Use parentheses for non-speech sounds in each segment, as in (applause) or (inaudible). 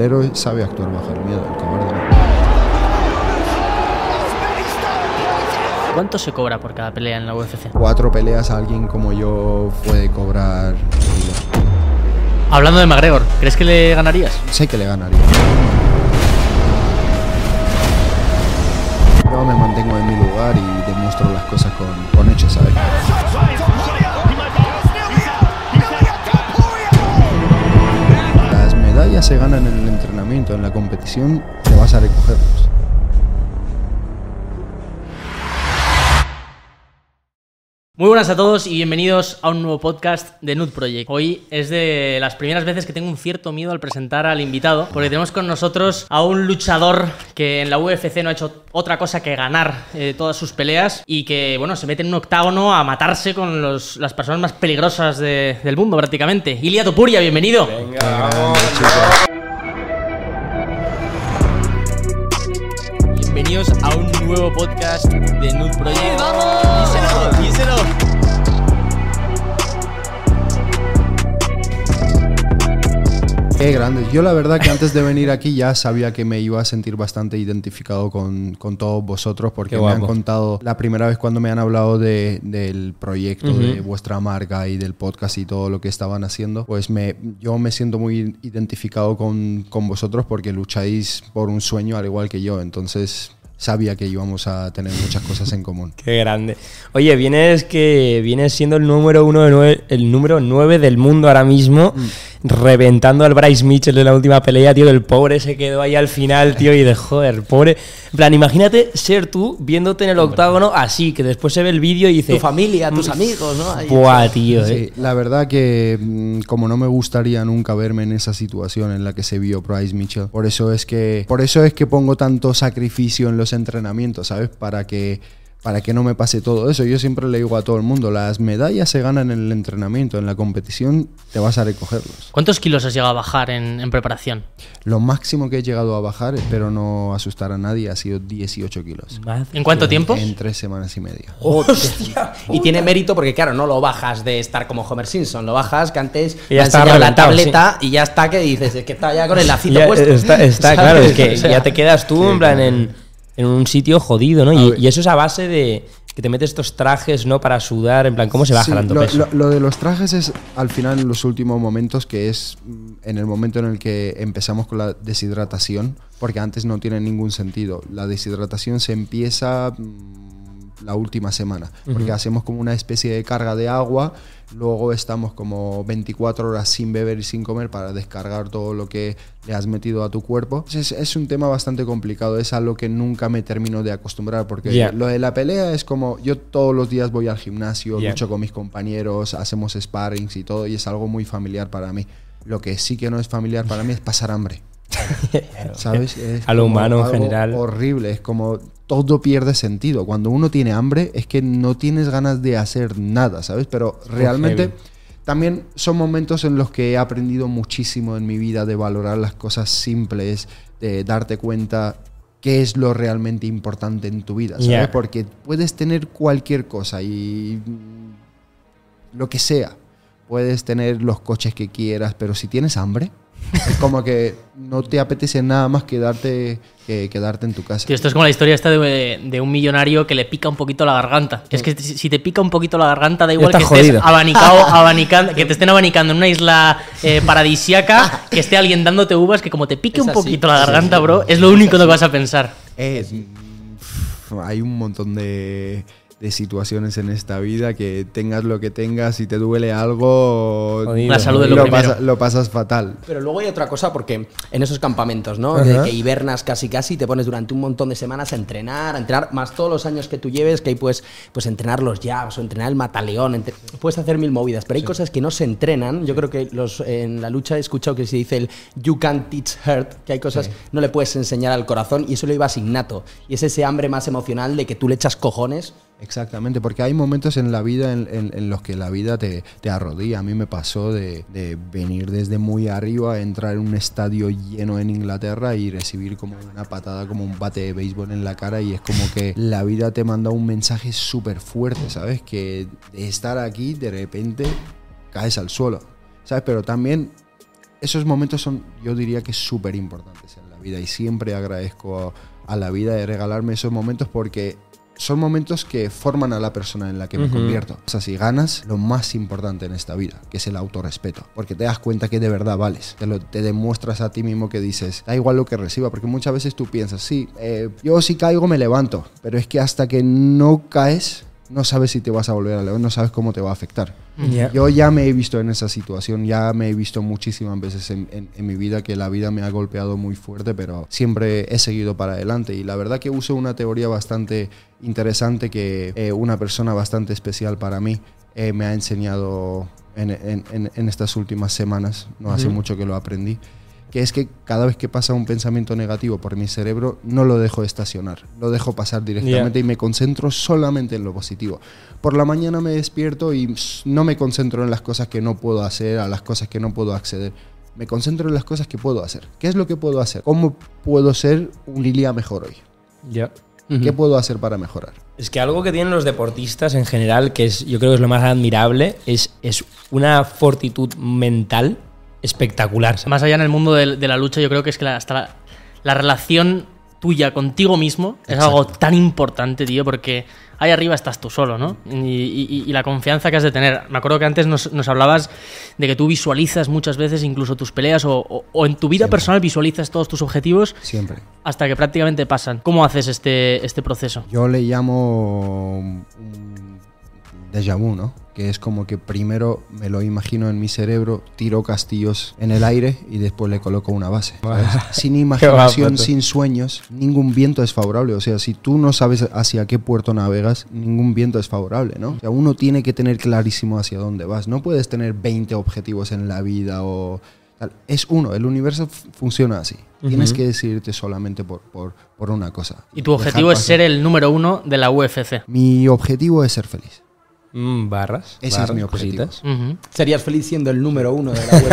El héroe sabe actuar bajo el miedo, el cobarde. ¿Cuánto se cobra por cada pelea en la UFC? Cuatro peleas a alguien como yo puede cobrar. Hablando de McGregor, ¿crees que le ganarías? Sé que le ganaría. Yo me mantengo en mi lugar y demuestro las cosas con, con hechos, ¿sabes? Las medallas se ganan en el entrenamiento, en la competición te vas a recogerlos. Muy buenas a todos y bienvenidos a un nuevo podcast de Nude Project. Hoy es de las primeras veces que tengo un cierto miedo al presentar al invitado, porque tenemos con nosotros a un luchador que en la UFC no ha hecho otra cosa que ganar eh, todas sus peleas y que, bueno, se mete en un octágono a matarse con los- las personas más peligrosas de- del mundo prácticamente. Ilia Topuria, bienvenido. Bienvenidos a un nuevo podcast de Nude Project. ¡Vamos! Díselo, díselo. Qué grandes. Yo la verdad que antes de venir aquí ya sabía que me iba a sentir bastante identificado con, con todos vosotros porque me han contado la primera vez cuando me han hablado de- del proyecto, de vuestra marca y del podcast y todo lo que estaban haciendo, pues me, yo me siento muy identificado con, con vosotros porque lucháis por un sueño al igual que yo. Entonces sabía que íbamos a tener muchas cosas en común. Qué grande. Oye, vienes que vienes siendo el número uno de nueve- el número 9 del mundo ahora mismo, reventando al Bryce Mitchell en la última pelea, tío. El pobre se quedó ahí al final, tío, y de joder, pobre. En plan, imagínate ser tú viéndote en el octágono así, que después se ve el vídeo y dice. tu familia, tus "Mm, amigos, ¿no? Ahí. Buah, tío, eh. Sí, la verdad que mm, como no me gustaría nunca verme en esa situación en la que se vio Bryce Mitchell, por eso es que por eso es que pongo tanto sacrificio en los entrenamientos, ¿sabes? Para que para que no me pase todo eso. Yo siempre le digo a todo el mundo, las medallas se ganan en el entrenamiento, en la competición te vas a recogerlos. ¿Cuántos kilos has llegado a bajar en, en preparación? Lo máximo que he llegado a bajar, espero no asustar a nadie, ha sido 18 kilos. ¿En cuánto tiempo? En tres semanas y media. Hostia. Y tiene mérito porque, claro, no lo bajas de estar como Homer Simpson, lo bajas que antes Y ya está la tableta y ya está que dices, es que está ya con el lacito Ya puesto. está, está, claro, es que (laughs) O sea, ya te quedas tú en plan en, en un sitio jodido, ¿no? Y, y eso es a base de que te metes estos trajes, ¿no? Para sudar, en plan, ¿cómo se baja Sí, tanto lo, peso? lo- lo de los trajes es al final en los últimos momentos, que es mm, en el momento en el que empezamos con la deshidratación, porque antes no tiene ningún sentido. La deshidratación se empieza mm, la última semana, porque hacemos como una especie de carga de agua, luego estamos como 24 horas sin beber y sin comer para descargar todo lo que le has metido a tu cuerpo. Es, es un tema bastante complicado, es algo que nunca me termino de acostumbrar, porque lo de la pelea es como yo todos los días voy al gimnasio, Ya. lucho con mis compañeros, hacemos sparrings y todo, y es algo muy familiar para mí. Lo que sí que no es familiar para mí es pasar hambre. (laughs) ¿Sabes? Es A lo humano en general. Horrible, es como todo pierde sentido. Cuando uno tiene hambre es que no tienes ganas de hacer nada, ¿sabes? Pero realmente heavy. también son momentos en los que he aprendido muchísimo en mi vida de valorar las cosas simples, de darte cuenta qué es lo realmente importante en tu vida, ¿sabes? Porque puedes tener cualquier cosa y lo que sea. Puedes tener los coches que quieras, pero si tienes hambre, es como que no te apetece nada más quedarte, que quedarte en tu casa. Tío, esto es como la historia esta de, de un millonario que le pica un poquito la garganta. Es que si te pica un poquito la garganta, da igual que estés jodido. abanicado, (laughs) abanicando, que te estén abanicando en una isla eh, paradisiaca, que esté alguien dándote uvas, que como te pique Es un así. poquito la garganta, sí. bro, es lo único que vas a pensar. Hay un montón de, de situaciones en esta vida que tengas lo que tengas, si te duele algo, Jodido. La salud lo lo, pasa- lo pasas fatal. Pero luego hay otra cosa porque en esos campamentos, ¿no? Que, que hibernas casi casi, te pones durante un montón de semanas a entrenar, a entrenar, más todos los años que tú lleves, que ahí puedes pues, entrenar los jabs o entrenar el mataleón, entre- puedes hacer mil movidas, pero hay cosas que no se entrenan. Yo creo que los, en la lucha he escuchado que se dice el you can't teach hurt, que hay cosas no le puedes enseñar al corazón y eso lo ibas innato. Y es ese hambre más emocional de que tú le echas cojones Exactamente, porque hay momentos en la vida en, los que la vida te, te arrodilla. A mí me pasó de, venir desde muy arriba, entrar en un estadio lleno en Inglaterra y recibir como una patada, como un bate de béisbol en la cara y es como que la vida te manda un mensaje súper fuerte, ¿sabes? Que de estar aquí de repente caes al suelo, ¿sabes? Pero también esos momentos son, yo diría que súper importantes en la vida y siempre agradezco a la vida de regalarme esos momentos porque son momentos que forman a la persona en la que me convierto. O sea, si ganas, lo más importante en esta vida, que es el autorrespeto, porque te das cuenta que de verdad vales, te, lo, te demuestras a ti mismo que dices, da igual lo que reciba, porque muchas veces tú piensas, sí, eh, yo si caigo me levanto, pero es que hasta que no caes, no sabes si te vas a volver a levantar, no sabes cómo te va a afectar. Ya. Yo ya me he visto en esa situación, ya me he visto muchísimas veces en, en- en mi vida que la vida me ha golpeado muy fuerte, pero siempre he seguido para adelante. Y la verdad que uso una teoría bastante interesante que eh, una persona bastante especial para mí eh, me ha enseñado en, en- en- en estas últimas semanas, no hace mucho que lo aprendí, que es que cada vez que pasa un pensamiento negativo por mi cerebro, no lo dejo estacionar, lo dejo pasar directamente y me concentro solamente en lo positivo. Por la mañana me despierto y no me concentro en las cosas que no puedo hacer, a las cosas que no puedo acceder. Me concentro en las cosas que puedo hacer. ¿Qué es lo que puedo hacer? ¿Cómo puedo ser un Lilia mejor hoy? Ya. ¿Qué puedo hacer para mejorar? Es que algo que tienen los deportistas en general, que es, yo creo que es lo más admirable, es, es una fortitud mental espectacular. Más allá en el mundo de, de la lucha, yo creo que es que la- hasta la, la relación tuya contigo mismo es algo tan importante, tío, porque ahí arriba estás tú solo, ¿no? Y, y- y la confianza que has de tener. Me acuerdo que antes nos, nos hablabas de que tú visualizas muchas veces incluso tus peleas o, o- o en tu vida Siempre. personal visualizas todos tus objetivos Siempre. hasta que prácticamente pasan. ¿Cómo haces este, este proceso? Yo le llamo déjà vu, ¿no? Que es como que primero me lo imagino en mi cerebro, tiro castillos en el aire y después le coloco una base. (laughs) ¿sabes? Sin (laughs) imaginación, sin sueños, ningún viento es favorable. O sea, si tú no sabes hacia qué puerto navegas, ningún viento es favorable, ¿no? O sea, uno tiene que tener clarísimo hacia dónde vas. No puedes tener 20 objetivos en la vida o... tal. Es uno, el universo funciona así. Tienes que decidirte solamente por, por, por una cosa. Y tu objetivo es ser el número uno de la UFC. Mi objetivo es ser feliz. Mm, barras. Ese es barras, mi objetivo. cositas. Ujú. Serías feliz siendo el número uno de la (laughs) web.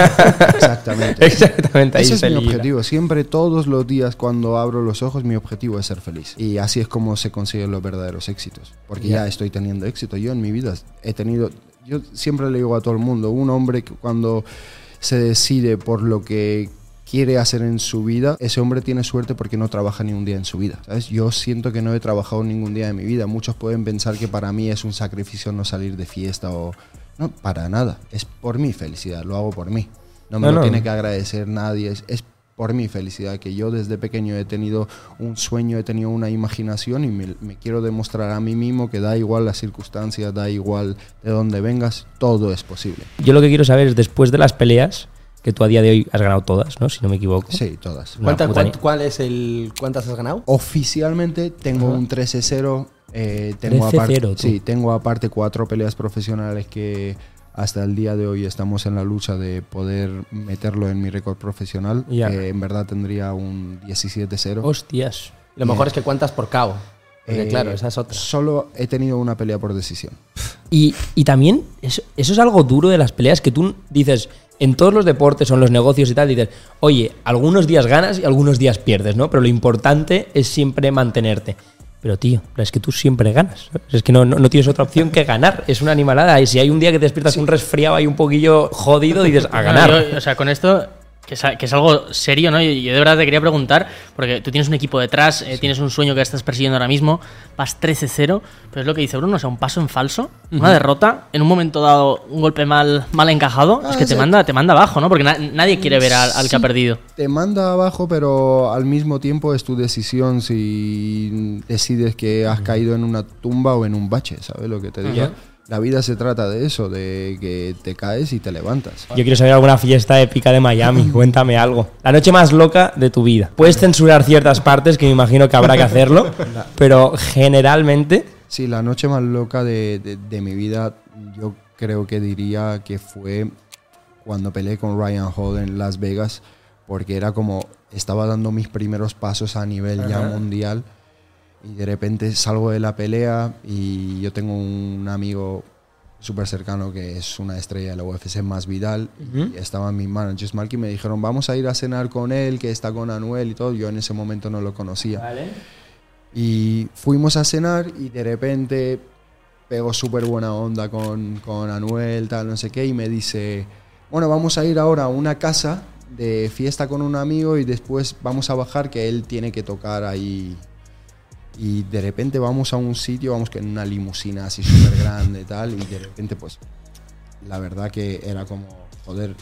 Exactamente. Exactamente, ahí Ese es mi objetivo. Siempre, todos los días, cuando abro los ojos, mi objetivo es ser feliz. Y así es como se consiguen los verdaderos éxitos. Porque ya estoy teniendo éxito. Yo en mi vida he tenido. Yo siempre le digo a todo el mundo: un hombre que cuando se decide por lo que quiere hacer en su vida, ese hombre tiene suerte porque no trabaja ni un día en su vida. ¿sabes? Yo siento que no he trabajado ningún día de mi vida. Muchos pueden pensar que para mí es un sacrificio no salir de fiesta o... No, para nada. Es por mi felicidad, lo hago por mí. No me No, lo no. tiene que agradecer nadie. Es, es por mi felicidad que yo desde pequeño he tenido un sueño, he tenido una imaginación y me, me quiero demostrar a mí mismo que da igual las circunstancias, da igual de dónde vengas, todo es posible. Yo lo que quiero saber es, después de las peleas, que tú a día de hoy has ganado todas, ¿no? Si no me equivoco. Sí, todas. Una ¿Cuántas, puta cuán- ni- cuál es el, ¿Cuántas has ganado? Oficialmente tengo un 13-0. eh, tengo 13-0, aparte, sí, tengo aparte cuatro peleas profesionales que hasta el día de hoy estamos en la lucha de poder meterlo en mi récord profesional. Ya. Que en verdad tendría un 17-0. Hostias. Lo mejor es que cuántas por KO. Porque Eh, claro, esa es otra. Solo he tenido una pelea por decisión. Y, y también, eso, eso es algo duro de las peleas, que tú dices, en todos los deportes o en los negocios y tal, dices, oye, algunos días ganas y algunos días pierdes, ¿no? Pero lo importante es siempre mantenerte. Pero tío, es que tú siempre ganas. Es que no, no, no tienes otra opción que ganar. Es una animalada. Y si hay un día que te despiertas un resfriado ahí un poquillo jodido, dices, a No, ganar. yo, o sea, con esto, que es, que es algo serio, ¿no? Y yo de verdad te quería preguntar, porque tú tienes un equipo detrás, eh, tienes un sueño que estás persiguiendo ahora mismo, vas 13-0, pero es lo que dice Bruno, o sea, un paso en falso, una derrota, en un momento dado, un golpe mal, mal encajado, es Ah, que te manda, te manda abajo, ¿no? Porque na- nadie quiere ver al, al que ha perdido. Te manda abajo, pero al mismo tiempo es tu decisión si decides que has caído en una tumba o en un bache, ¿sabes lo que te digo? La vida se trata de eso, de que te caes y te levantas. Yo quiero saber alguna fiesta épica de Miami. (laughs) Cuéntame algo. La noche más loca de tu vida. Puedes censurar ciertas partes, que me imagino que habrá que hacerlo, (laughs) pero generalmente. Sí, la noche más loca de, de- de mi vida, yo creo que diría que fue cuando peleé con Ryan Hall en Las Vegas, porque era como, estaba dando mis primeros pasos a nivel ya mundial, y de repente salgo de la pelea y yo tengo un amigo súper cercano que es una estrella de la UFC, más Vidal, y estaban mis managers, Mark, y me dijeron, vamos a ir a cenar con él, que está con Anuel y todo, yo en ese momento no lo conocía. Y fuimos a cenar y de repente pegó súper buena onda con, con Anuel, tal, no sé qué, y me dice, bueno, vamos a ir ahora a una casa de fiesta con un amigo y después vamos a bajar que él tiene que tocar ahí. Y de repente vamos a un sitio, vamos que en una limusina así súper grande y tal, y de repente pues la verdad que era como, joder,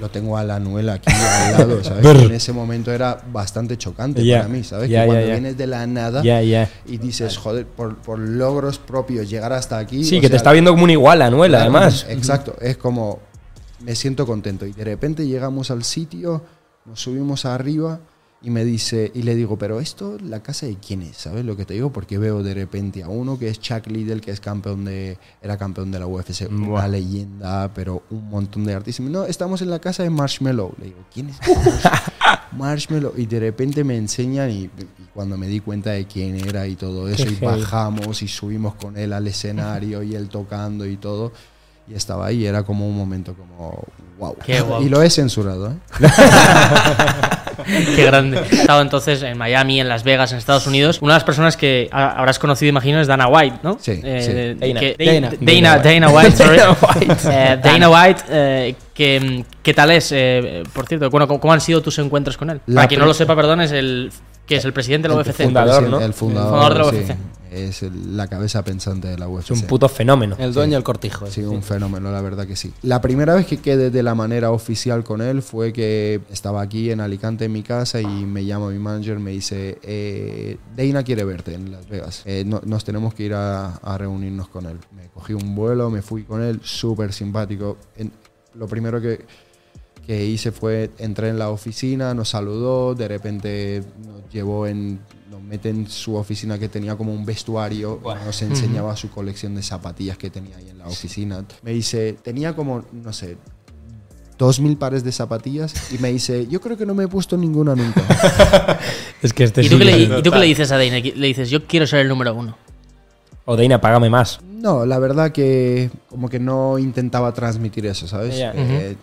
lo tengo a la Anuel aquí al lado, ¿sabes? en ese momento era bastante chocante para mí, ¿sabes? Que cuando vienes de la nada y dices, joder, por, por logros propios llegar hasta aquí. Sí, que te está viendo como un igual, Anuel, Claro, además. Exacto, es como me siento contento y de repente llegamos al sitio, nos subimos arriba y me dice y le digo, "Pero esto la casa de quién es?", ¿sabes lo que te digo? Porque veo de repente a uno que es Chuck Liddell, que es campeón de era campeón de la UFC, una Buah. leyenda, pero un montón de artistas. No, estamos en la casa de Marshmello. Le digo, "¿Quién es?" (laughs) Marshmello y de repente me enseñan y, y cuando me di cuenta de quién era y todo eso Qué y bajamos y subimos con él al escenario y él tocando y todo y estaba ahí era como un momento como wow Qué guau. y lo he censurado ¿eh? (laughs) (laughs) Qué grande. He estado entonces en Miami, en Las Vegas, en Estados Unidos. Una de las personas que ha- habrás conocido, imagino, es Dana White, ¿no? Sí, Eh, sí. Dana. que- Dana. Dana, Dana White, (laughs) sorry. Dana White. Eh, Dana White, eh, que, ¿qué tal es? Eh, por cierto, bueno, ¿cómo, cómo han sido tus encuentros con él? La Para quien no lo sepa, perdón, es el que es el presidente de la El UFC. fundador, ¿no? el fundador, El fundador de la sí. UFC. es el- la cabeza pensante de la UFC Es un puto fenómeno. El dueño del cortijo. Sí, un fenómeno, la verdad que sí. La primera vez que quedé de la manera oficial con él fue que estaba aquí en Alicante en mi casa y me llama mi manager, me dice, eh, Dana quiere verte en Las Vegas. Eh, no- nos tenemos que ir a, a reunirnos con él. Me cogí un vuelo, me fui con él, súper simpático. En- lo primero que, que hice fue, entré en la oficina, nos saludó, de repente nos llevó en, nos mete en su oficina que tenía como un vestuario, nos enseñaba su colección de zapatillas que tenía ahí en la oficina. Me dice, tenía como, no sé, dos mil pares de zapatillas y me dice, yo creo que no me he puesto ninguna nunca. (laughs) Es que este ¿Y tú, sí le, y tú qué le dices a Dana? Le dices, yo quiero ser el número uno. O Deina, págame más. No, la verdad que como que no intentaba transmitir eso, ¿sabes? Ya. Eh,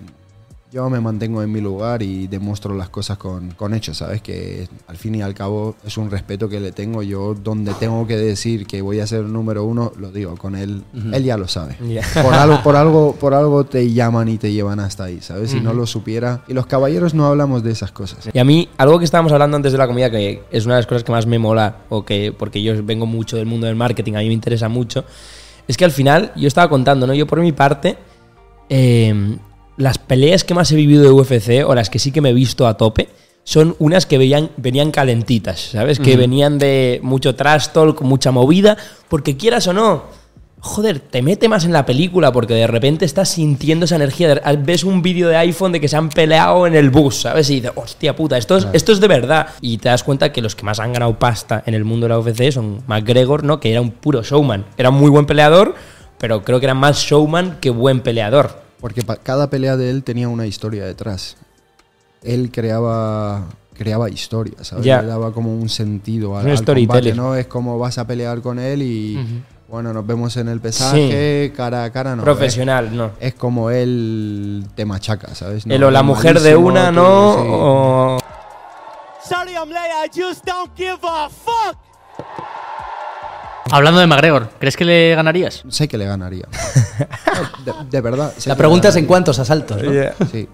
Yo me mantengo en mi lugar y demuestro las cosas con, con hechos, ¿sabes? Que al fin y al cabo es un respeto que le tengo. Yo donde tengo que decir que voy a ser número uno, lo digo con él. Él ya lo sabe. Por, algo, por, (laughs) algo, por algo te llaman y te llevan hasta ahí, ¿sabes? Si no lo supiera. Y los caballeros no hablamos de esas cosas. Y a mí, algo que estábamos hablando antes de la comida, que es una de las cosas que más me mola, o que, porque yo vengo mucho del mundo del marketing, a mí me interesa mucho, es que al final, yo estaba contando, ¿no? Yo por mi parte, eh, las peleas que más he vivido de UFC, o las que sí que me he visto a tope, son unas que veían, venían calentitas, ¿sabes? Que venían de mucho trash talk, mucha movida, porque quieras o no, joder, te mete más en la película porque de repente estás sintiendo esa energía. De- Ves un vídeo de iPhone de que se han peleado en el bus, ¿sabes? Y dices, hostia puta, esto es, esto es de verdad. Y te das cuenta que los que más han ganado pasta en el mundo de la UFC son McGregor, ¿no? Que era un puro showman. Era un muy buen peleador, pero creo que era más showman que buen peleador. Porque cada pelea de él tenía una historia detrás. Él creaba creaba historia, ¿sabes? Le daba como un sentido al, Un al combate, ¿no? Es como vas a pelear con él y bueno, nos vemos en el pesaje, cara a cara, no. Profesional, no. Es, como él te machaca, ¿sabes? No, El o la mujer de una, ¿no? sí. O- Sorry I'm late, I just don't give a fuck. Hablando de McGregor, ¿crees que le ganarías? Sé que le ganaría. (laughs) De, de verdad. sé La que pregunta le es en ganaría. cuántos asaltos, ¿no? Sí.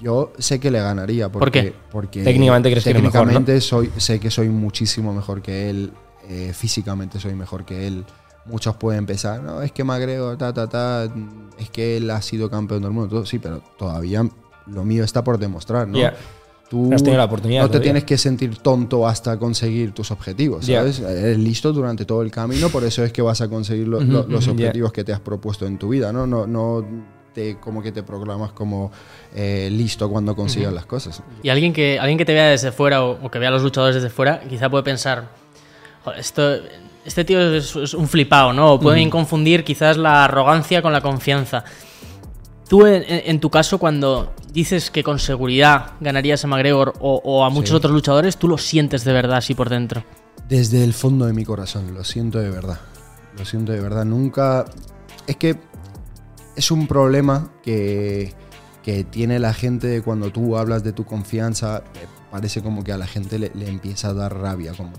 Yo sé que le ganaría. Porque, qué? Porque Técnicamente crees que eres mejor, técnicamente soy, sé que soy muchísimo mejor que él. eh, físicamente soy mejor que él. Muchos pueden pensar, no, es que Magrego, ta, ta, ta, es que él ha sido campeón del mundo. Todo, sí, pero todavía lo mío está por demostrar, ¿no? Tú No has tenido la oportunidad no te todavía. tienes que sentir tonto hasta conseguir tus objetivos, Ya. ¿sabes? Eres listo durante todo el camino, por eso es que vas a conseguir lo- lo- los objetivos que te has propuesto en tu vida, ¿no? No, no te, como que te programas como eh, listo cuando consigas las cosas. Y alguien que, alguien que te vea desde fuera o, o que vea a los luchadores desde fuera, quizá puede pensar, "Joder, esto, este tío es, es un flipado, ¿no? O pueden confundir quizás la arrogancia con la confianza. Tú, en tu caso, cuando dices que con seguridad ganarías a McGregor o, o a muchos Sí. otros luchadores, tú lo sientes de verdad así por dentro. Desde el fondo de mi corazón, lo siento de verdad. Lo siento de verdad. Nunca. Es que es un problema que, que tiene la gente cuando tú hablas de tu confianza. eh, Parece como que a la gente le, le empieza a dar rabia. Como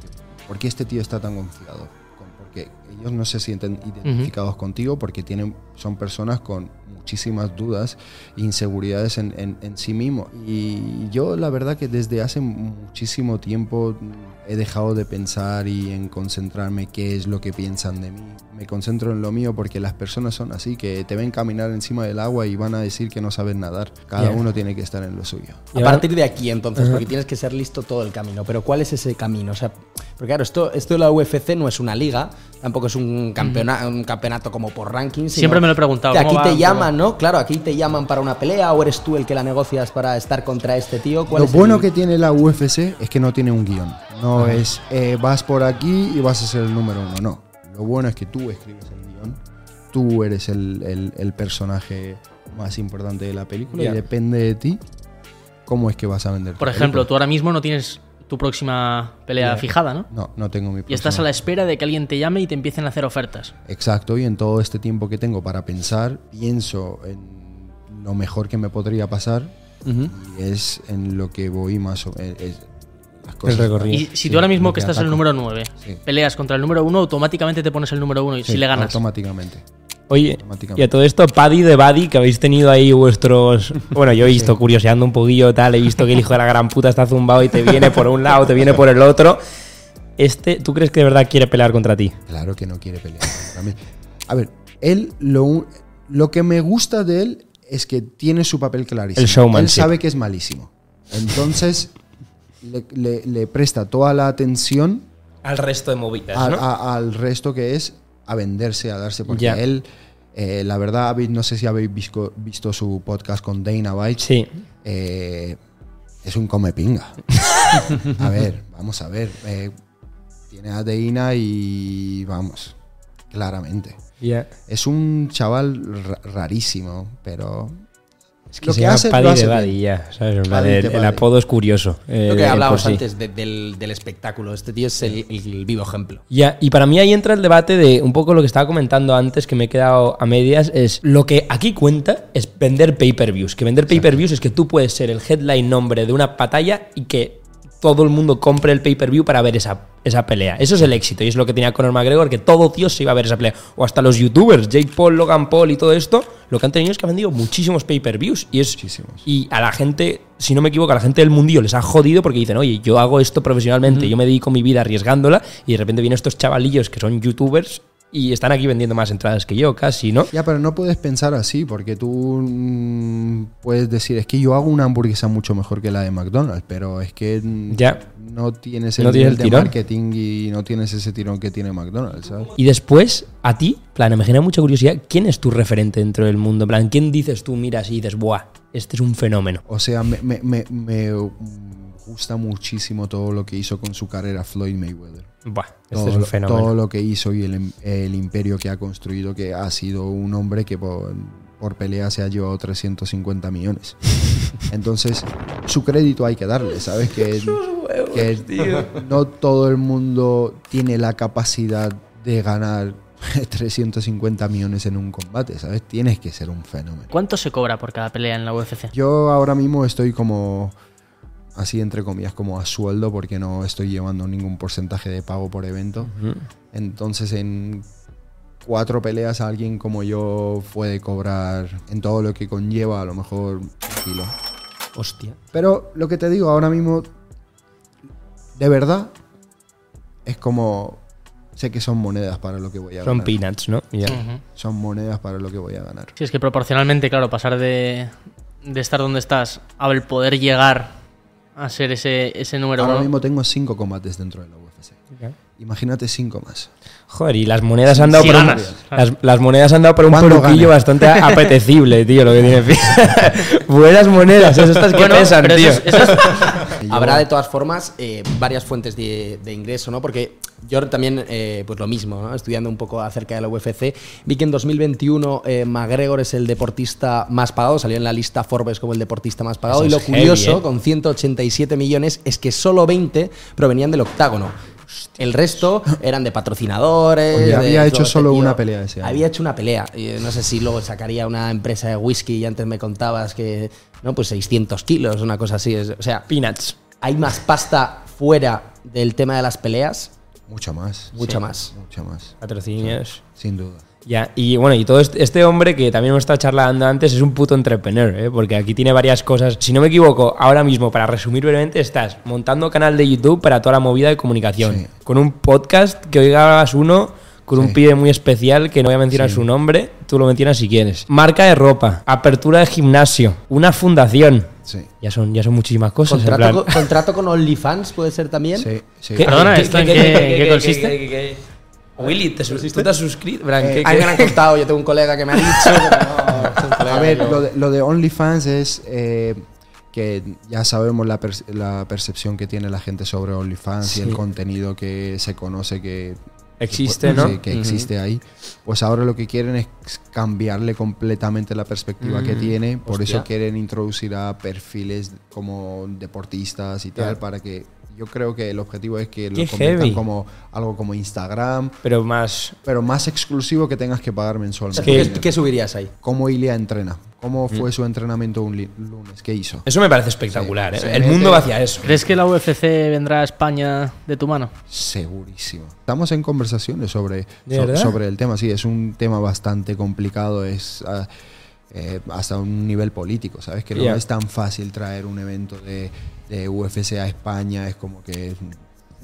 ¿Por qué este tío está tan confiado? Con- Porque ellos no se sienten identificados contigo porque tienen, son personas con muchísimas dudas e inseguridades en, en- en sí mismo. Y yo la verdad que desde hace muchísimo tiempo he dejado de pensar y en concentrarme qué es lo que piensan de mí. Me concentro en lo mío porque las personas son así, que te ven caminar encima del agua y van a decir que no saben nadar. Cada Ya. uno tiene que estar en lo suyo. Y A partir de aquí, entonces, porque tienes que ser listo todo el camino. Pero ¿cuál es ese camino? O sea, porque claro, esto, esto de la UFC no es una liga, tampoco es un, campeona- un campeonato como por ranking. sino Siempre me lo he preguntado, que ¿cómo aquí va? te llaman, ¿no? Claro, aquí te llaman para una pelea o eres tú el que la negocias para estar contra este tío. ¿Cuál Lo es bueno el- que tiene la UFC es que no tiene un guion. No es eh, vas por aquí y vas a ser el número uno. No. Lo bueno es que tú escribes el guion. Tú eres el, el- el personaje más importante de la película y depende de ti cómo es que vas a vender. Por ejemplo, película. tú ahora mismo no tienes tu próxima pelea fijada, ¿no? No, no tengo mi Y estás a próxima- la espera de que alguien te llame y te empiecen a hacer ofertas. Exacto, y en todo este tiempo que tengo para pensar, pienso en lo mejor que me podría pasar y es en lo que voy más o menos. Las El recorrido. Y si Sí, tú ahora mismo que estás en el número 9, Sí. peleas contra el número 1, automáticamente te pones el número 1 y Sí, si le ganas. Automáticamente. Oye, y a todo esto, Paddy de Buddy, que habéis tenido ahí vuestros. (laughs) Bueno, yo he visto curioseando un poquillo, tal, he visto que el hijo de la gran puta está zumbado y te viene por un lado, te viene por el otro. Este, ¿tú crees que de verdad quiere pelear contra ti? Claro que no quiere pelear contra mí. A ver, él lo, lo que me gusta de él es que tiene su papel clarísimo. El showmanship. Él sabe que es malísimo. Entonces le, le- le presta toda la atención Al resto de movidas, a- a- al resto que es a venderse, a darse. Porque Ya. él, eh, la verdad, no sé si habéis visto, visto su podcast con Dana White. Sí. Eh, es un come pinga. (laughs) a ver, vamos a ver. eh, tiene a Deina y vamos, claramente. Es un chaval ra- rarísimo, pero Es que Lo se que llama hace, lo Paddy hace de. Buddy, ya. ¿sabes? Paddy de el, apodo es curioso. eh, Lo que hablábamos sí. antes de- del, del espectáculo. Este tío es el, el vivo ejemplo. Ya, y para mí ahí entra el debate de un poco lo que estaba comentando antes, que me he quedado a medias, es lo que aquí cuenta es vender pay-per-views. Que vender pay-per-views es que tú puedes ser el headline nombre de una batalla y que todo el mundo compre el pay-per-view para ver esa, esa pelea. Eso es el éxito y es lo que tenía Conor McGregor, que todo tío se iba a ver esa pelea. O hasta los youtubers, Jake Paul, Logan Paul y todo esto, lo que han tenido es que han vendido muchísimos pay-per-views. Y es Muchísimos. y a la gente, si no me equivoco, a la gente del mundillo les ha jodido porque dicen, oye, yo hago esto profesionalmente, yo me dedico mi vida arriesgándola y de repente vienen estos chavalillos que son youtubers y están aquí vendiendo más entradas que yo, casi, ¿no? Ya, pero no puedes pensar así, porque tú mm, puedes decir, es que yo hago una hamburguesa mucho mejor que la de McDonald's, pero es que mm, Ya. no tienes el No tienes el de tirón. marketing y no tienes ese tirón que tiene McDonald's, ¿sabes? Y después, a ti, plan, me genera mucha curiosidad, ¿quién es tu referente dentro del mundo? Plan, ¿quién dices tú, miras y dices, buah, este es un fenómeno? O sea, me, me- me- me, gusta muchísimo todo lo que hizo con su carrera Floyd Mayweather. Buah, este todo, es un lo- fenómeno. todo lo que hizo y el, im- el imperio que ha construido, que ha sido un hombre que por, por pelea se ha llevado 350 millones. (laughs) Entonces, su crédito hay que darle, ¿sabes? Que, (laughs) que (laughs) no todo el mundo tiene la capacidad de ganar 350 millones en un combate, ¿sabes? Tienes que ser un fenómeno. ¿Cuánto se cobra por cada pelea en la UFC? Yo ahora mismo estoy como, así entre comillas, como a sueldo porque no estoy llevando ningún porcentaje de pago por evento. Entonces en cuatro peleas alguien como yo puede cobrar en todo lo que conlleva a lo mejor un kilo. Hostia. Pero lo que te digo ahora mismo, de verdad, es como, sé que son monedas para lo que voy a Son ganar. peanuts, ¿no? Son monedas para lo que voy a ganar. Sí, es que proporcionalmente, claro, pasar de, de estar donde estás a el poder llegar a ser ese, ese número Ahora uno. mismo tengo cinco combates dentro de la UFC. Imagínate cinco más. Joder, y las monedas han dado Si por un, las, las monedas han dado por un ¿Cuándo peluquillo gane? bastante (laughs) apetecible, tío, lo que tiene. (laughs) Buenas monedas, esas estas que Bueno, pesan, pero tío. eso es- eso es- Habrá de todas formas eh, varias fuentes de, de ingreso, ¿no? Porque yo también, eh, pues lo mismo, ¿no? Estudiando un poco acerca de la UFC, vi que en 2021 eh, McGregor es el deportista más pagado, salió en la lista Forbes como el deportista más pagado. Eso y lo es heavy, curioso, ¿eh? con 187 millones, es que solo 20 provenían del octágono. El resto eran de patrocinadores. Oye, de- había hecho este solo tío una pelea ese año. Había hecho una pelea. No sé si luego sacaría una empresa de whisky y antes me contabas que, no, pues 600 kilos, una cosa así. Es- o sea, Peanuts. hay más pasta fuera del tema de las peleas. Mucho más. Mucho más. Mucho más. Patrocinios. Sin duda. Ya, y bueno, y todo este, hombre que también hemos estado charlando antes es un puto entrepreneur, ¿eh? porque aquí tiene varias cosas. Si no me equivoco, ahora mismo, para resumir brevemente, estás montando canal de YouTube para toda la movida de comunicación, Sí. con un podcast que hoy grabas uno con un pibe muy especial que no voy a mencionar Sí. su nombre, tú lo mencionas si quieres. Marca de ropa, apertura de gimnasio, una fundación. Sí. Ya son, ya son muchísimas cosas. en plan- ¿Contrato, con, contrato con OnlyFans puede ser también? Sí, sí. ¿Qué? Perdona, ¿esto en qué- qué consiste? qué- qué- Willy, ¿te, ¿tú te has suscrito? Bran, ¿qué- qué- me han contado, yo tengo un colega que me ha (laughs) dicho. pero no, (laughs) colega A ver, no. lo de, lo de OnlyFans es eh, que ya sabemos la, perce- la percepción que tiene la gente sobre OnlyFans Sí. y el contenido que se conoce que Existe, que- ¿no? sí, que existe ahí. Pues ahora lo que quieren es cambiarle completamente la perspectiva que Mm, tiene. Por hostia. eso quieren introducir a perfiles como deportistas y tal, Claro. para que yo creo que el objetivo es que Qué lo conviertan heavy. como algo como Instagram, Pero más. pero más exclusivo que tengas que pagar mensualmente. ¿Qué, qué subirías ahí? ¿Cómo Ilia entrena? ¿Cómo Mm. fue su entrenamiento un lunes? ¿Qué hizo? Eso me parece espectacular, ¿eh? El mundo va hacia eso. ¿Crees que la UFC vendrá a España de tu mano? Segurísimo. Estamos en conversaciones sobre, sobre el tema. Sí, es un tema bastante complicado. Es ah, eh, hasta un nivel político, ¿sabes? Que no es tan fácil traer un evento de, de UFC a España. Es como que.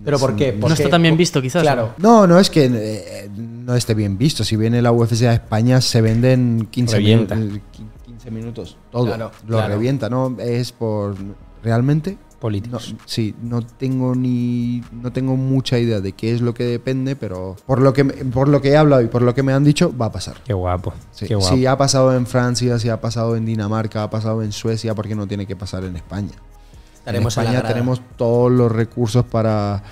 ¿Pero por qué? No Porque- está tan bien visto, quizás. Claro. No, no es que eh, no esté bien visto. Si viene la UFC a España, se venden 15, Revienta. minu- eh, 15 minutos. Todo. Claro, lo claro. revienta, ¿no? Es por. Realmente. Políticos. No, sí, no tengo ni. No tengo mucha idea de qué es lo que depende, pero por lo que, me- por lo que he hablado y por lo que me han dicho, va a pasar. Qué guapo. Sí. Qué guapo. Si ha pasado en Francia, si ha pasado en Dinamarca, ha pasado en Suecia, ¿por qué no tiene que pasar en España? Estaremos en España tenemos todos los recursos para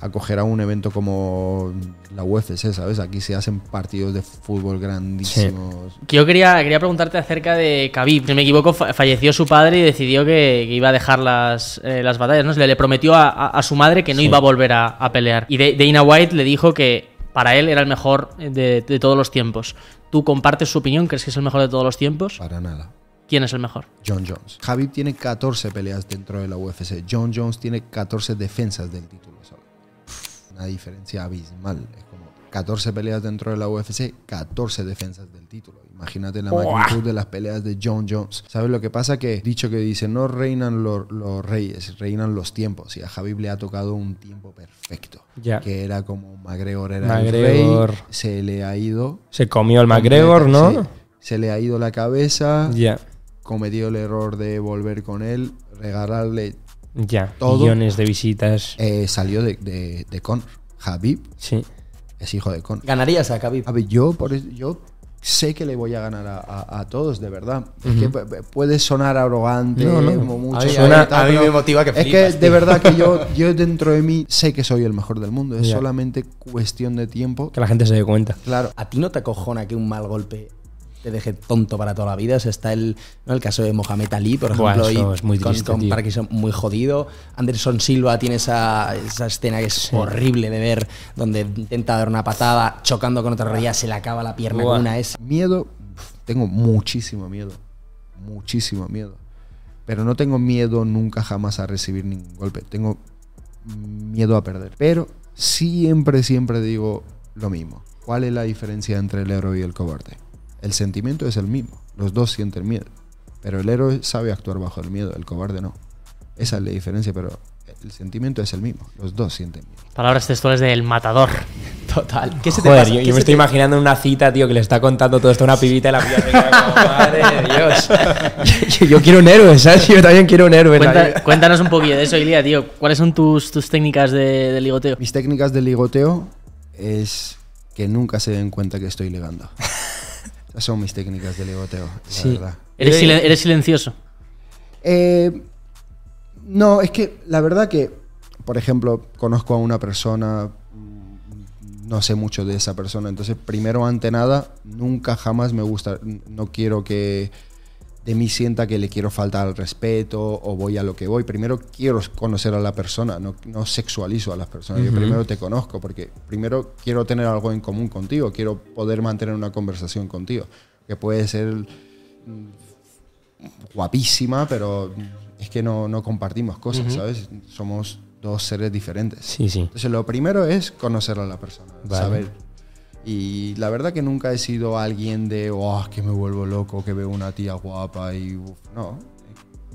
acoger a un evento como la UFC, ¿sabes? Aquí se hacen partidos de fútbol grandísimos. Yo quería, quería preguntarte acerca de Khabib. Si no me equivoco, fa- falleció su padre y decidió que, que iba a dejar las, eh, las batallas. ¿no? Se le, le prometió a, a- a su madre que no iba a volver a, a pelear. Y de- Dana White le dijo que para él era el mejor de, de todos los tiempos. ¿Tú compartes su opinión? ¿Crees que es el mejor de todos los tiempos? Para nada. ¿Quién es el mejor? John Jones. Khabib tiene 14 peleas dentro de la UFC. John Jones tiene 14 defensas del título solo. Una diferencia abismal. Es como 14 peleas dentro de la UFC, 14 defensas del título. Imagínate la magnitud de las peleas de John Jones. ¿Sabes lo que pasa? Que dicho que dice, no reinan lo- los reyes, reinan los tiempos. Y a Khabib le ha tocado un tiempo perfecto. Ya. Que era como McGregor era McGregor. el rey, se le ha ido... Se comió el McGregor, ¿no? Se le ha ido la cabeza Ya. cometió el error de volver con él, regalarle. Ya. Todo. Millones de visitas. eh, salió de, de, de Conor. Habib Sí. es hijo de Conor. ¿Ganarías a Khabib? A ver, yo, por, eso- yo sé que le voy a ganar a, a- a todos, de verdad. Es que pu- pu- puede sonar arrogante, No, no. como mucho. A mí- Suena- tal, a mí me motiva que Es que de verdad que yo, (laughs) yo dentro de mí sé que soy el mejor del mundo. Es Ya. solamente cuestión de tiempo. Que la gente se dé cuenta. Claro. ¿A ti no te acojona que un mal golpe te deje tonto para toda la vida? O sea, está el, ¿no? el caso de Mohamed Ali, por Buah, ejemplo, eso y es muy con, triste, con. Parkinson muy jodido. Anderson Silva tiene esa, esa escena que es horrible de ver, donde intenta dar una patada, chocando con otra rodilla, se le acaba la pierna Buah. con una S. Miedo, tengo muchísimo miedo. Muchísimo miedo. Pero no tengo miedo nunca jamás a recibir ningún golpe. Tengo miedo a perder. Pero siempre, siempre digo lo mismo. ¿Cuál es la diferencia entre el héroe y el cobarde? El sentimiento es el mismo. Los dos sienten miedo. Pero el héroe sabe actuar bajo el miedo, el cobarde no. Esa es la diferencia, pero el sentimiento es el mismo. Los dos sienten miedo. Palabras textuales del matador. (laughs) Total. ¿Qué se te Joder, pasa? yo, ¿Qué yo me estoy te- imaginando una cita, tío, que le está contando todo esto a una pibita y la pibita se queda como, madre de Dios. (laughs) yo, yo quiero un héroe, ¿sabes? Yo también quiero un héroe. Cuenta- cuéntanos un poquillo de eso, Ilia, tío. ¿Cuáles son tus, tus técnicas de, de ligoteo? Mis técnicas de ligoteo es que nunca se den cuenta que estoy ligando. (laughs) Esas son mis técnicas de ligoteo, la Sí. verdad. ¿Eres, Eh, silen- eres silencioso? Eh, no, es que la verdad que, por ejemplo, conozco a una persona, no sé mucho de esa persona, entonces primero ante nada, nunca jamás me gusta, no quiero que de mí sienta que le quiero faltar al respeto o voy a lo que voy. Primero quiero conocer a la persona, no, no sexualizo a las personas. Yo primero te conozco porque primero quiero tener algo en común contigo, quiero poder mantener una conversación contigo, que puede ser guapísima, pero es que no, no compartimos cosas, ¿sabes? Somos dos seres diferentes. Sí, sí. Entonces lo primero es conocer a la persona, Vale. saber Y la verdad que nunca he sido alguien de, oh, que me vuelvo loco, que veo una tía guapa y uf, no.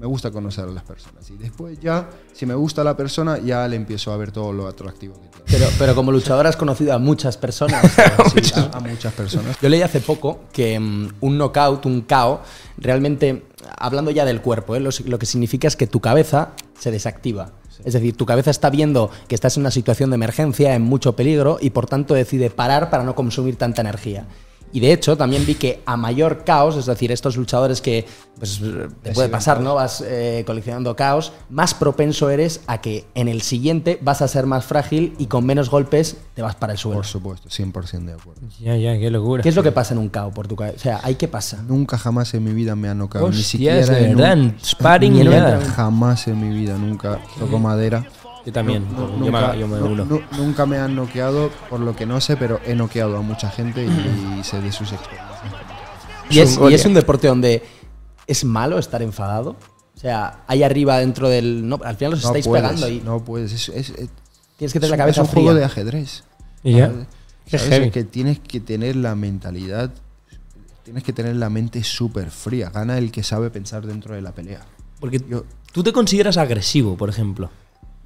Me gusta conocer a las personas. Y después ya, si me gusta la persona, ya le empiezo a ver todo lo atractivo que tiene. Pero, pero como luchador has conocido a muchas personas. (laughs) Sí, a, a muchas personas. Yo leí hace poco que mm, un knockout, un KO, realmente, hablando ya del cuerpo, ¿eh? lo, lo que significa es que tu cabeza se desactiva. Es decir, tu cabeza está viendo que estás en una situación de emergencia, en mucho peligro, y por tanto decide parar para no consumir tanta energía. Y de hecho, también vi que a mayor caos, es decir, estos luchadores que pues, te puede pasar, ¿no? Vas eh, coleccionando caos, más propenso eres a que en el siguiente vas a ser más frágil y con menos golpes te vas para el suelo. Por supuesto, 100% de acuerdo. Ya, ya, qué locura. ¿Qué es lo que pasa en un caos por tu cabeza? O sea, ¿hay qué pasa? Nunca jamás en mi vida me han noqueado. Ni siquiera es en verdad, un- sparring ni nada. Jamás en mi vida, nunca toco madera. Yo también, yo, nunca, me, yo me uno. nunca me han noqueado, por lo que no sé, pero he noqueado a mucha gente y, sé de sus experiencias. Y es, y un deporte donde es malo estar enfadado. O sea, ahí arriba dentro del. No, al final os No estáis puedes, pegando y no puedes. Es, es- es- tienes que tener es la cabeza es un fría. juego de ajedrez. Y ya. ¿sabes? Qué heavy. Es que tienes que tener la mentalidad, tienes que tener la mente súper fría. Gana el que sabe pensar dentro de la pelea. Porque Yo tú te consideras agresivo, por ejemplo.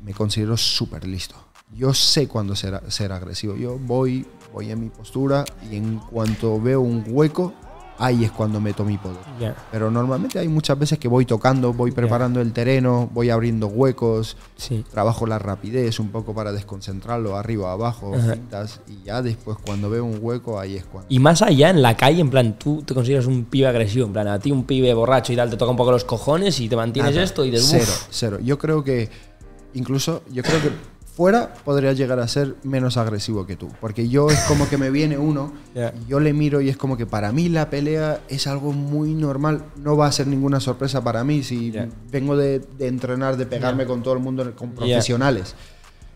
Me considero súper listo. Yo sé cuándo ser, ser agresivo. Yo voy, voy en mi postura y en cuanto veo un hueco, ahí es cuando meto mi poder. Ya. Pero normalmente hay muchas veces que voy tocando, voy preparando el terreno, voy abriendo huecos, Sí. trabajo la rapidez un poco para desconcentrarlo arriba, abajo, Ajá. fintas, y ya después cuando veo un hueco, ahí es cuando... Y más allá, en la calle, en plan, tú te consideras un pibe agresivo. En plan, a ti un pibe borracho y tal, te toca un poco los cojones y te mantienes Nada, esto y dices, cero, cero. Yo creo que incluso yo creo que fuera podría llegar a ser menos agresivo que tú, porque yo es como que me viene uno, y yo le miro y es como que para mí la pelea es algo muy normal, no va a ser ninguna sorpresa para mí si vengo de, de entrenar, de pegarme con todo el mundo, con profesionales.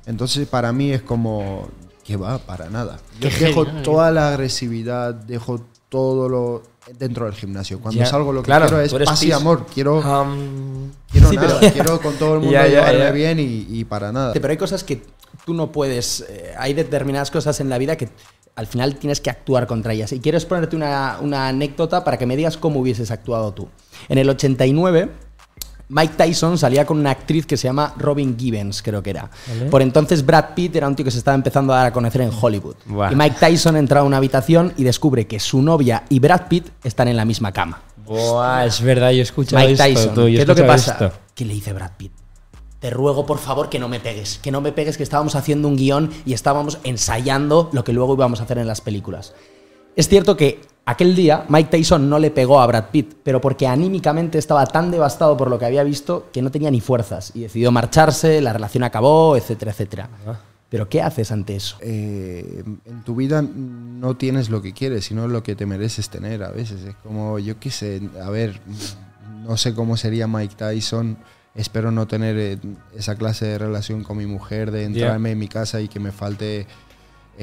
Entonces para mí es como que va para nada. Yo Qué dejo toda la agresividad, dejo todo lo dentro del gimnasio. Cuando Ya. salgo lo que Claro, quiero es paz y amor. Quiero Am, Quiero (laughs) Sí, nada, pero- quiero con todo el (laughs) mundo ya, llevarme ya. bien y, y para nada. Pero hay cosas que tú no puedes. eh, hay determinadas cosas en la vida que al final tienes que actuar contra ellas. Y quiero exponerte una, una anécdota para que me digas cómo hubieses actuado tú. En el 89. Mike Tyson salía con una actriz que se llama Robin Gibbons, creo que era. Por entonces Brad Pitt era un tío que se estaba empezando a dar a conocer en Hollywood. Y Mike Tyson entra a una habitación y descubre que su novia y Brad Pitt están en la misma cama. Buah, es verdad, yo he escuchado Mike esto. Tyson. tú, yo ¿Qué es lo que pasa? esto. ¿Qué le dice Brad Pitt? Te ruego, por favor, que no me pegues. Que no me pegues, que estábamos haciendo un guion y estábamos ensayando lo que luego íbamos a hacer en las películas. Es cierto que aquel día Mike Tyson no le pegó a Brad Pitt, pero porque anímicamente estaba tan devastado por lo que había visto que no tenía ni fuerzas y decidió marcharse, la relación acabó, etcétera, etcétera. Pero ¿qué haces ante eso? Eh, en tu vida no tienes lo que quieres, sino lo que te mereces tener a veces. Es como, yo qué sé, a ver, no sé cómo sería Mike Tyson. Espero no tener eh, esa clase de relación con mi mujer, de entrarme en mi casa y que me falte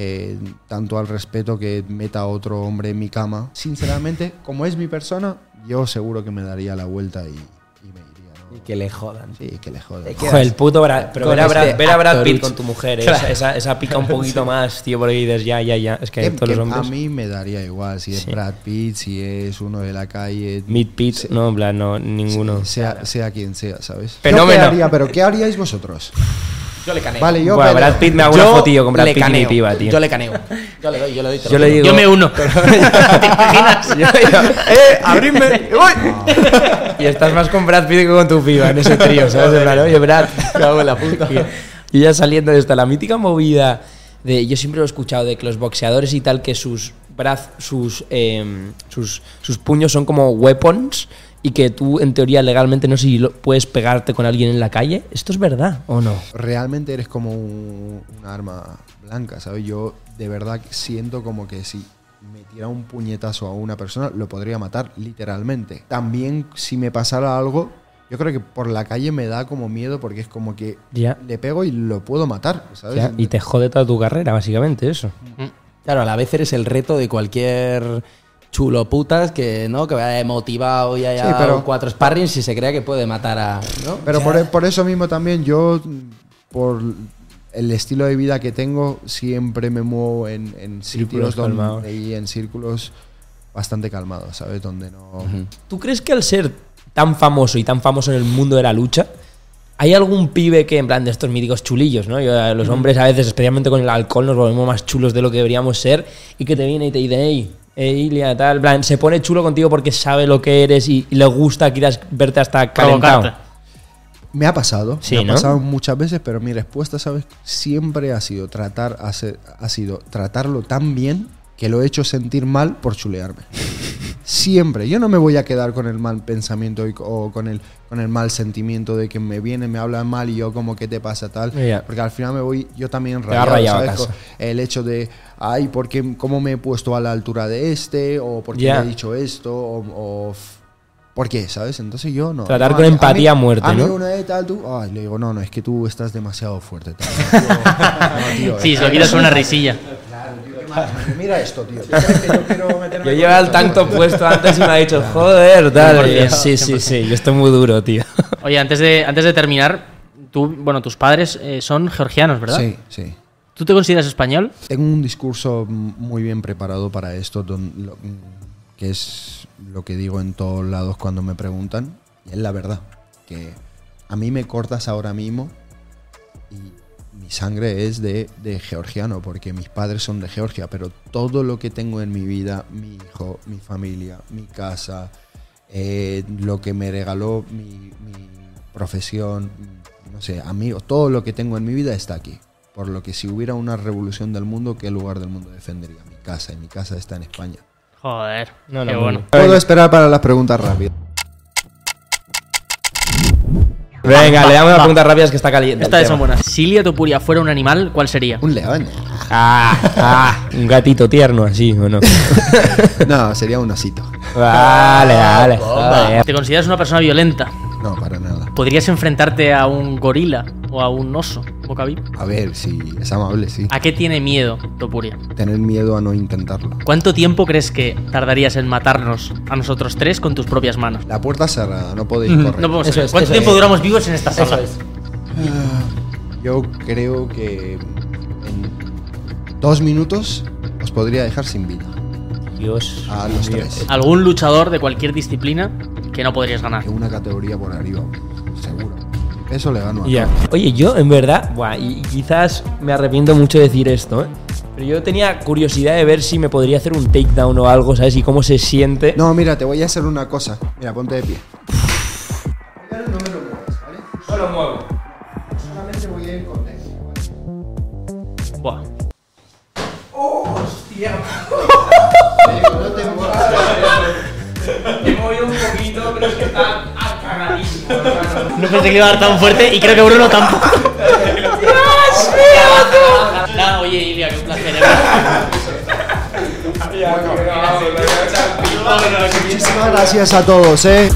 eh, tanto al respeto que meta a otro hombre en mi cama. Sinceramente, (laughs) como es mi persona, yo seguro que me daría la vuelta y, y me iría. ¿no? Y que le jodan. Sí, que le jodan. Joder, el puto Brad. Pero ver a Brad, este ver a Brad Pitt con tu mujer, eh, Claro. esa, esa, esa pica un (laughs) poquito más, tío, porque dices, ya, ya, ya. Es que, Que- todos que los hombres. a mí me daría igual si es Sí. Brad Pitt, si es uno de la calle. Mid Pitt, no, en plan, no, ninguno. Sea, sea quien sea, ¿sabes? Fenómeno. Yo qué haría, pero ¿qué haríais vosotros? (laughs) Yo le caneo. Vale, yo. Buah, pero- Brad Pitt me hago una Yo fotillo con Brad Pitt y mi caneo. piba, tío. Yo le caneo. Yo le doy, yo le doy. Yo le digo- Yo me uno. (laughs) ¿Te imaginas? (laughs) ¡Eh, abridme! (laughs) ¡Voy! Y estás más con Brad Pitt que con tu piba en ese trío, ¿sabes? Plan, Oye, Brad, cago en la puta. Y ya saliendo de esta, la mítica movida de. Yo siempre lo he escuchado de que los boxeadores y tal, que sus braz, sus, em, sus, sus puños son como weapons y que tú, en teoría, legalmente no sé si puedes pegarte con alguien en la calle. ¿Esto es verdad o no? Realmente eres como un, un arma blanca, ¿sabes? Yo de verdad siento como que si me tira un puñetazo a una persona, lo podría matar literalmente. También si me pasara algo, yo creo que por la calle me da como miedo porque es como que Ya. le pego y lo puedo matar, ¿sabes? Ya, y te jode toda tu carrera, básicamente, eso. Claro, a la vez eres el reto de cualquier chulo putas que no que vaya motivado y haya Sí, pero- cuatro sparrings y se crea que puede matar a ¿no? Pero por, por eso mismo también yo, por el estilo de vida que tengo siempre me muevo en, en Círculos donde, calmados. y en círculos bastante calmados, ¿sabes? Donde no... ¿Tú crees que al ser tan famoso y tan famoso en el mundo de la lucha, hay algún pibe que, en plan, de estos míticos chulillos, ¿no? Yo, los hombres a veces, especialmente con el alcohol, nos volvemos más chulos de lo que deberíamos ser y que te viene y te dice, hey, hey, Ilia, tal, en plan, se pone chulo contigo porque sabe lo que eres y, y le gusta quizás verte hasta calentado. Provocarte. Me ha pasado, Sí, me ha ¿no? pasado muchas veces, pero mi respuesta, ¿sabes? Siempre ha sido tratar, hacer, ha sido tratarlo tan bien que lo he hecho sentir mal por chulearme. Siempre. Yo no me voy a quedar con el mal pensamiento y- o con el, con el mal sentimiento de que me viene, me hablan mal y yo como, ¿qué te pasa tal? Ya. Porque al final me voy yo también rayado, rayado El hecho de, ay, ¿por qué, ¿cómo me he puesto a la altura de este? ¿O por qué me he dicho esto? O, o ¿Por qué? ¿Sabes? Entonces yo no. Tratar No, con mí- empatía a mí- a muerte, a mí ¿no? una vez tal, tú, ay, le digo, no, no, es que tú estás demasiado fuerte. tal. (laughs) No, tío, no, tío, Sí, se lo quitas una risilla. (laughs) Mira esto, tío. ¿Tú crees que yo quiero Yo llevaba el tanto puesto antes y me ha dicho, joder, tal. 100%, Y yo, Sí, sí, sí, yo estoy muy duro, tío. (laughs) Oye, antes de, antes de terminar, tú, bueno, tus padres eh, son georgianos, ¿verdad? Sí, sí. ¿Tú te consideras español? Tengo un discurso muy bien preparado para esto, don- lo- que es lo que digo en todos lados cuando me preguntan, y es la verdad, que a mí me cortas ahora mismo y mi sangre es de, de georgiano, porque mis padres son de Georgia, pero todo lo que tengo en mi vida, mi hijo, mi familia, mi casa, eh, lo que me regaló mi, mi profesión, no sé, amigos, todo lo que tengo en mi vida está aquí. Por lo que si hubiera una revolución del mundo, ¿qué lugar del mundo defendería? Mi casa, y mi casa está en España. Joder, No, no, qué bueno. Puedo esperar para las preguntas rápidas. Venga, le damos las preguntas rápidas que está caliente. Estas son buenas. Si Ilia Topuria fuera un animal, ¿cuál sería? Un león. Ah, ah, un gatito tierno así, ¿o no? (laughs) No, sería un osito. Vale, vale. ¿Te consideras una persona violenta? No, para nada. ¿Podrías enfrentarte a un gorila o a un oso, boca viva? A ver, si es amable, sí. ¿A qué tiene miedo Topuria? Tener miedo a no intentarlo. ¿Cuánto tiempo crees que tardarías en matarnos a nosotros tres con tus propias manos? La puerta cerrada, no podéis correr. No podemos Eso saber. es, ¿Cuánto eso tiempo es. duramos vivos en esta sala? Es. Yo creo que en dos minutos os podría dejar sin vida. Dios. A los tres. ¿Algún luchador de cualquier disciplina que no podrías ganar? Que una categoría por arriba, seguro. Eso le gano a Ya. todos. Oye, yo en verdad, buah, y quizás me arrepiento mucho de decir esto, ¿eh? Pero yo tenía curiosidad de ver si me podría hacer un takedown o algo, ¿sabes? Y cómo se siente. No, mira, te voy a hacer una cosa. Mira, ponte de pie. No me lo muevas, ¿vale? No lo muevo. Solamente voy a ir con Buah. (laughs) No te muevas. He movido un poquito, pero es que está No pensé que iba a dar tan fuerte y creo que Bruno tampoco. Nada, oye, Ilia, qué placer. ¿eh? Muchísimas gracias a todos, ¿eh?